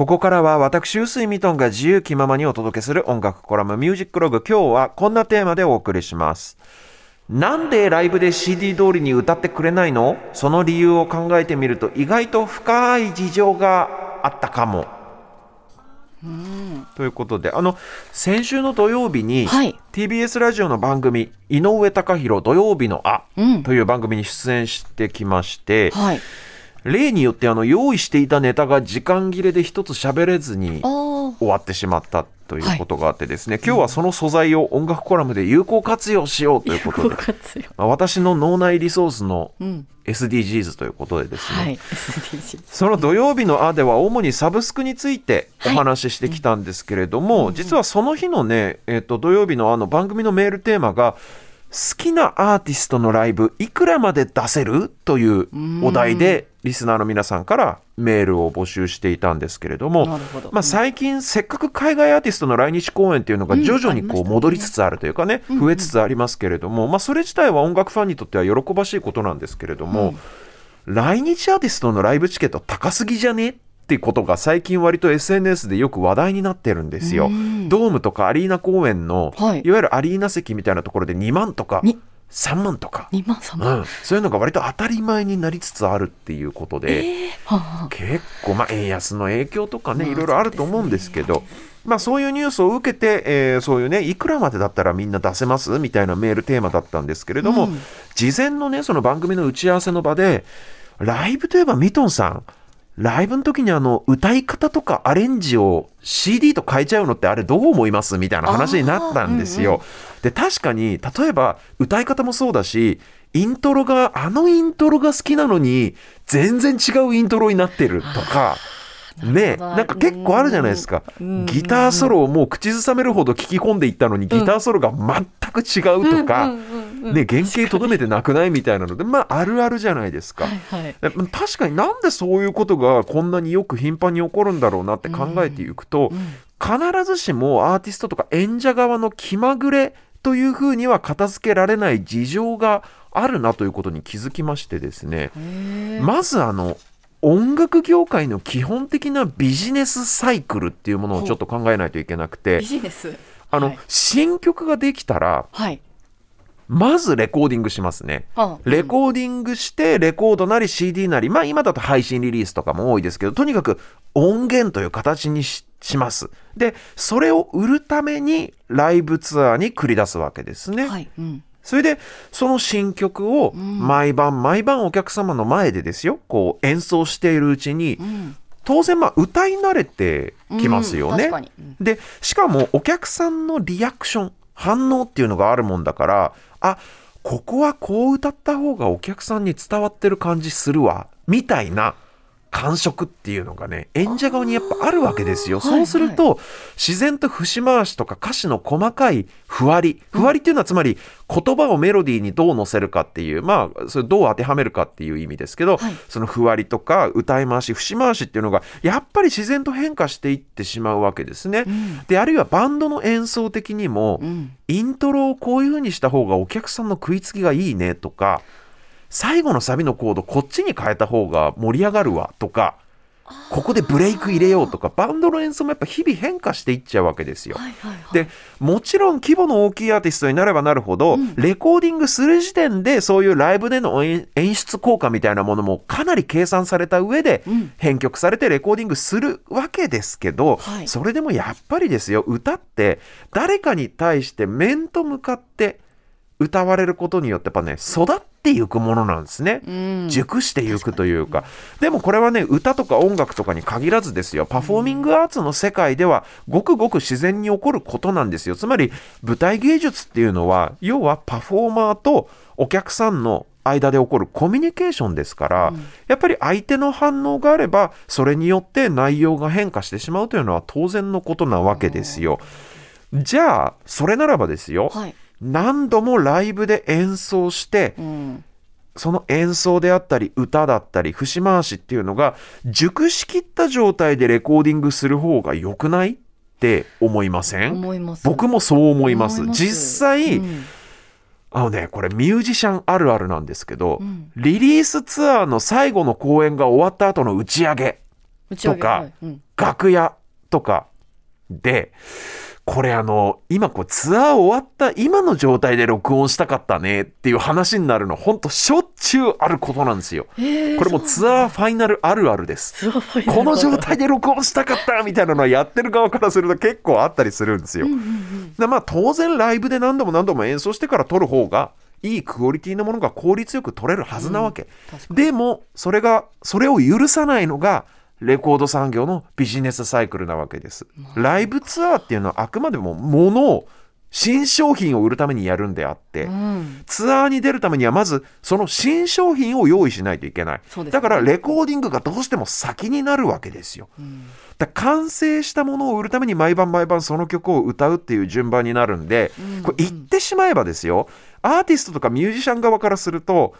ここからは私、臼井ミトンが自由気ままにお届けする音楽コラムミュージックログ。今日はこんなテーマでお送りします。なんでライブで CD 通りに歌ってくれないの？その理由を考えてみると意外と深い事情があったかも。ということであの先週の土曜日に、はい TBS ラジオの番組「井上貴博土曜日のあ」うんという番組に出演してきまして、はい。例によってあの用意していたネタが時間切れで一つ喋れずに。終わってしまったということがあってですね、今日はその素材を音楽コラムで有効活用しようということで、私の脳内リソースのうん。SDGs ということでですね、はい。その土曜日の「あ」では主にサブスクについておはい話ししてきたんですけれども、実はその日のね、えっと土曜日の「あ」の番組のメールテーマが「好きなアーティストのライブいくらまで出せる?」というお題でリスナーの皆さんからメールを募集していたんですけれどもまあ、最近せっかく海外アーティストの来日公演っていうのが徐々にこう戻りつつあるというかね増えつつありますけれども、まあ、それ自体は音楽ファンにとっては喜ばしいことなんですけれども、来日アーティストのライブチケット高すぎじゃね？っていうことが最近割と SNS でよく話題になってるんですよ。うんドームとかアリーナ公演の、はいい、わゆるアリーナ席みたいなところで2万とかに3万とか、2万3万。うん、そういうのが割と当たり前になりつつあるっていうことで。ええは結構、まあ、円安の影響とかね、まあいろいろあると思うんですけど、まあ、そういうニュースを受けて、えーそういうね、いくらまでだったらみんな出せますみたいなメールテーマだったんですけれども、うん事前のね、その番組の打ち合わせの場で、ライブといえばミトンさん、ライブの時にあの歌い方とかアレンジを CD と変えちゃうのってあれどう思いますみたいな話になったんですよ。で確かに例えば歌い方もそうだしイントロがあのイントロが好きなのに全然違うイントロになってるとか。ねなんか結構あるじゃないですか。うんギターソロをもう口ずさめるほど聞き込んでいったのにギターソロが全く違うとか、うんうんうんね、原型とどめてなくないみたいなのでまああるあるじゃないですか。はいはい。で確かになんでそういうことがこんなによく頻繁に起こるんだろうなって考えていくと、必ずしもアーティストとか演者側の気まぐれというふうには片付けられない事情があるなということに気づきましてですねまずあの音楽業界の基本的なビジネスサイクルっていうものをちょっと考えないといけなくてビジネス。あの、はい新曲ができたらはい。まずレコーディングしますね。はあレコーディングして、レコードなり CD なり、まあ今だと配信リリースとかも多いですけど、とにかく音源という形にしします。で、それを売るためにライブツアーに繰り出すわけですね。はい。うん。それで、その新曲を毎晩毎晩お客様の前でですよ、こう演奏しているうちに、うん。当然まあ歌い慣れてきますよね。でしかもお客さんのリアクション反応っていうのがあるもんだからあここはこう歌った方がお客さんに伝わってる感じするわみたいな。感触っていうのがね演者側にやっぱあるわけですよ。そうすると、自然と節回しとか歌詞の細かいふわりふわりっていうのはつまり言葉をメロディーにどう乗せるかっていうまあそれどう当てはめるかっていう意味ですけど、はいそのふわりとか歌い回し節回しっていうのがやっぱり自然と変化していってしまうわけですね。んであるいはバンドの演奏的にも、うん。イントロをこういう風にした方がお客さんの食いつきがいいねとか最後のサビのコードこっちに変えた方が盛り上がるわとかここでブレイク入れようとかバンドの演奏もやっぱ日々変化していっちゃうわけですよ。はいはいはい。でもちろん規模の大きいアーティストになればなるほど、レコーディングする時点でそういうライブでの演演出効果みたいなものもかなり計算された上でうん編曲されてレコーディングするわけですけど、はいそれでもやっぱりですよ歌って誰かに対して面と向かって歌われることによってやっぱね育っていくものなんですね。うん。熟していくというかでもこれはね歌とか音楽とかに限らずですよパフォーミングアーツの世界ではごくごく自然に起こることなんですよつまり舞台芸術っていうのは要はパフォーマーとお客さんの間で起こるコミュニケーションですから、やっぱり相手の反応があればそれによって内容が変化してしまうというのは当然のことなわけですよ。じゃあそれならばですよ、はい。何度もライブで演奏してうん。その演奏であったり歌だったり節回しっていうのが熟しきった状態でレコーディングする方が良くないって思いません？思います。僕もそう思います。実際、うん。あのねこれミュージシャンあるあるなんですけど、うん。リリースツアーの最後の公演が終わった後の打ち上げとかはい。うん。楽屋とかでこれあの今こうツアー終わった今の状態で録音したかったねっていう話になるのほんとしょっちゅうあることなんですよ。えーこれもうツアーファイナルあるあるです。この状態で録音したかったみたいなのはやってる側からすると結構あったりするんですよ。うんうんうんでまあ当然ライブで何度も何度も演奏してから撮る方がいいクオリティのものが効率よく撮れるはずなわけ、でもそれがそれを許さないのがレコード産業のビジネスサイクルなわけです。ライブツアーっていうのはあくまでも物を新商品を売るためにやるんであって、うん。ツアーに出るためにはまずその新商品を用意しないといけない、ね。だからレコーディングがどうしても先になるわけですよ。うん。だ完成したものを売るために毎晩毎晩その曲を歌うっていう順番になるんで、うんこれ言ってしまえばですよ。アーティストとかミュージシャン側からすると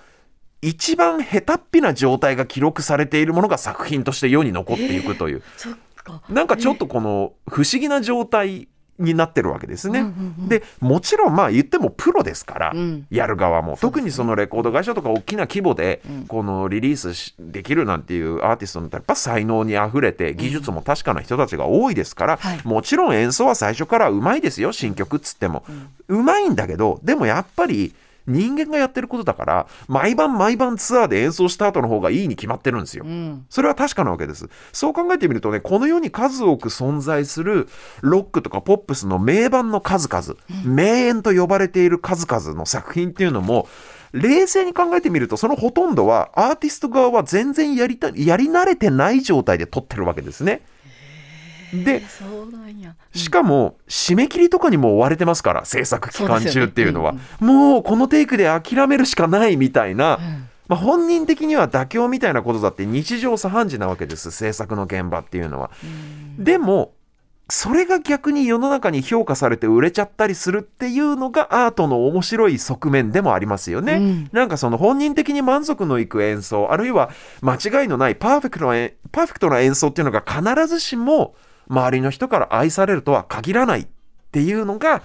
一番下手っぴな状態が記録されているものが作品として世に残っていくという、そっか。なんかちょっとこの不思議な状態になってるわけですね。うんうんうんでもちろんまあ言ってもプロですから、うん。やる側も、特にそのレコード会社とか大きな規模でうん。このリリースしできるなんていうアーティストのやっぱ才能にあふれて技術も確かな人たちが多いですから、はい。もちろん演奏は最初からうまいですよ新曲っつっても、うまいんだけどでもやっぱり人間がやってることだから毎晩毎晩ツアーで演奏した後の方がいいに決まってるんですよ。うんそれは確かなわけです。そう考えてみるとね、この世に数多く存在するロックとかポップスの名盤の数々、名演と呼ばれている数々の作品っていうのも、冷静に考えてみると、そのほとんどはアーティスト側は全然やりたやり慣れてない状態で撮ってるわけですね。で、そうなんや。しかも締め切りとかにも追われてますから制作期間中っていうのは。そうもうこのテイクで諦めるしかないみたいな、うん。まあ、本人的には妥協みたいなことだって日常茶飯事なわけです。制作の現場っていうのは。でもそれが逆に世の中に評価されて売れちゃったりするっていうのがアートの面白い側面でもありますよね。うん。なんかその本人的に満足のいく演奏あるいは間違いのないパーフェクトなえパーフェクトな演奏っていうのが必ずしも周りの人から愛されるとは限らないっていうのが、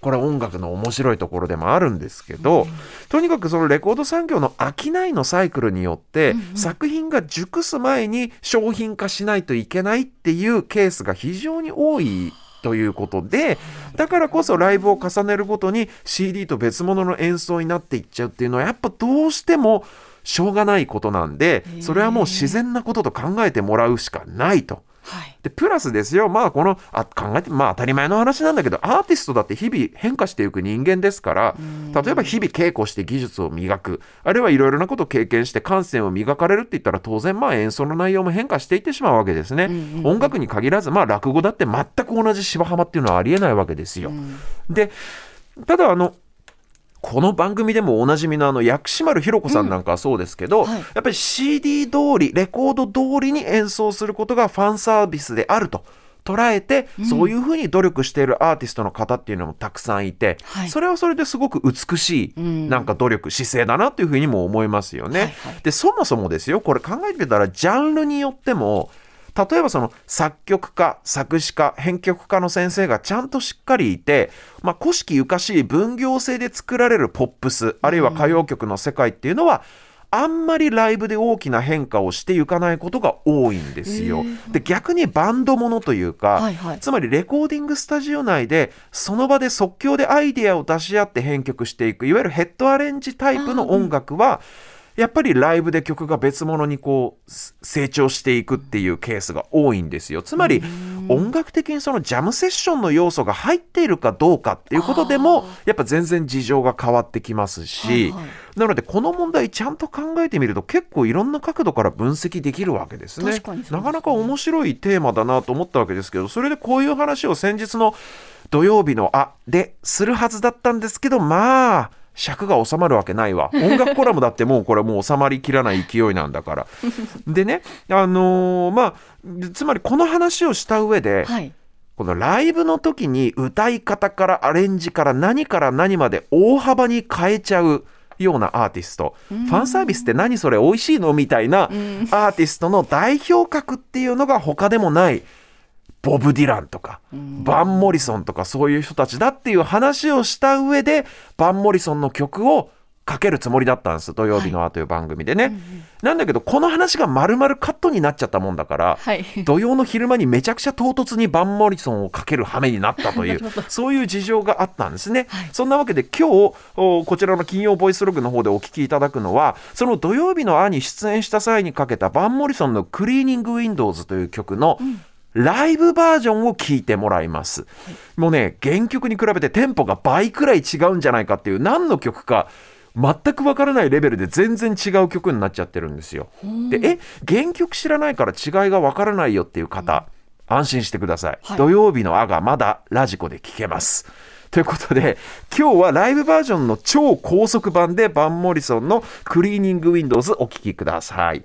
これ音楽の面白いところでもあるんですけど、とにかくそのレコード産業の商いのサイクルによって、作品が熟す前に商品化しないといけないっていうケースが非常に多いということでだからこそライブを重ねるごとに CD と別物の演奏になっていっちゃうっていうのはやっぱどうしてもしょうがないことなんでそれはもう自然なことと考えてもらうしかないと。はい。でプラスですよ。まあこのあ考えてまあ当たり前の話なんだけどアーティストだって日々変化していく人間ですから例えば日々稽古して技術を磨くあるいはいろいろなことを経験して感性を磨かれるって言ったら当然まあ演奏の内容も変化していってしまうわけですね、うんうんうん。音楽に限らずまあ落語だって全く同じ芝浜っていうのはありえないわけですよ、うん。でただあのこの番組でもおなじみのあの薬師丸ひろ子さんなんかはそうですけど、はい。やっぱり CD 通りレコード通りに演奏することがファンサービスであると捉えて、そういうふうに努力しているアーティストの方っていうのもたくさんいて、はい。それはそれですごく美しい、うんなんか努力姿勢だなというふうにも思いますよね。はいはい。でそもそもですよこれ考えてみたらジャンルによっても例えばその作曲家作詞家編曲家の先生がちゃんとしっかりいて、まあ、古式ゆかしい分業制で作られるポップスあるいは歌謡曲の世界っていうのは、あんまりライブで大きな変化をしていかないことが多いんですよ。で逆にバンドものというか、はいはいつまりレコーディングスタジオ内でその場で即興でアイデアを出し合って編曲していくいわゆるヘッドアレンジタイプの音楽はやっぱりライブで曲が別物にこうす成長していくっていうケースが多いんですよ。つまり音楽的にそのジャムセッションの要素が入っているかどうかっていうことでもやっぱ全然事情が変わってきますし、はいはい。なのでこの問題ちゃんと考えてみると結構いろんな角度から分析できるわけですね。すね。なかなか面白いテーマだなと思ったわけですけどそれでこういう話を先日の土曜日の「あ」でするはずだったんですけどまあ尺が収まるわけないわ。音楽コラムだってもうこれもう収まりきらない勢いなんだから。でねあのーまあつまりこの話をした上で、はい。このライブの時に歌い方からアレンジから何から何まで大幅に変えちゃうようなアーティスト。ファンサービスって何それ？美味しいの？みたいなアーティストの代表格っていうのが他でもないボブ・ディランとかバン・モリソンとかそういう人たちだっていう話をした上でバン・モリソンの曲をかけるつもりだったんです土曜日のあという番組でね、なんだけどこの話が丸々カットになっちゃったもんだから、はい。土曜の昼間にめちゃくちゃ唐突にバンモリソンをかける羽目になったという そういう事情があったんですね、はい。そんなわけで今日おこちらの金曜ボイスログの方でお聞きいただくのはその土曜日の「あ」に出演した際にかけたバンモリソンの「クリーニング・ウィンドウズ」という曲の、ライブバージョンを聞いてもらいます、もうね原曲に比べてテンポが倍くらい違うんじゃないかっていう何の曲か全くわからないレベルで全然違う曲になっちゃってるんですよ。でえ原曲知らないから違いがわからないよっていう方、安心してください、はい土曜日の「あ」がまだラジコで聞けます。ということで今日はライブバージョンの超高速版でバンモリソンの「クリーニング・ウィンドウズ」お聴きください。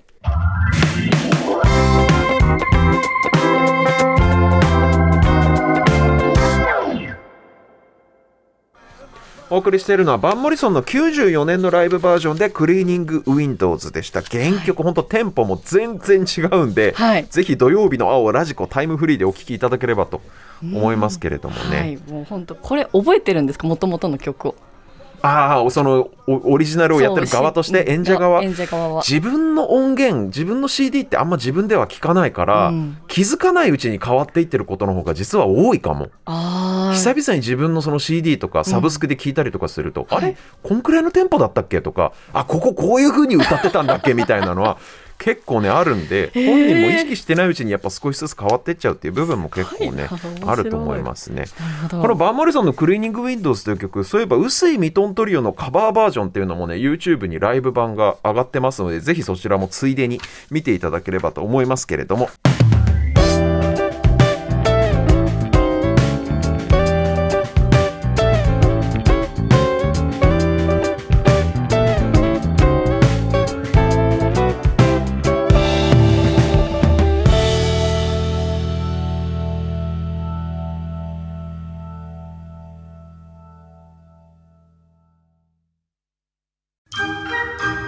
お送りしているのはバンモリソンの94年のライブバージョンでクリーニングウィンドウズでした。原曲、本当テンポも全然違うんで、はい。ぜひ土曜日の青ラジコタイムフリーでお聴きいただければと思いますけれどもね、はい、もう本当これ覚えてるんですか、もともとの曲を。ああそのおオリジナルをやってる側として演者側。自分の音源自分の CD ってあんま自分では聞かないから、うん。気づかないうちに変わっていってることの方が実は多いかも。ああ。久々に自分のその CD とかサブスクで聞いたりとかすると、あれ？はいこんくらいのテンポだったっけ？とかあこここういう風に歌ってたんだっけ？みたいなのは結構ねあるんでー。本人も意識してないうちにやっぱ少しずつ変わってっちゃうっていう部分も結構ね、あると思いますね。このバンモリソンの「クリーニング・ウィンドウズ」という曲そういえば臼井ミトントリオのカバーバージョンっていうのもね YouTube にライブ版が上がってますのでぜひそちらもついでに見ていただければと思いますけれども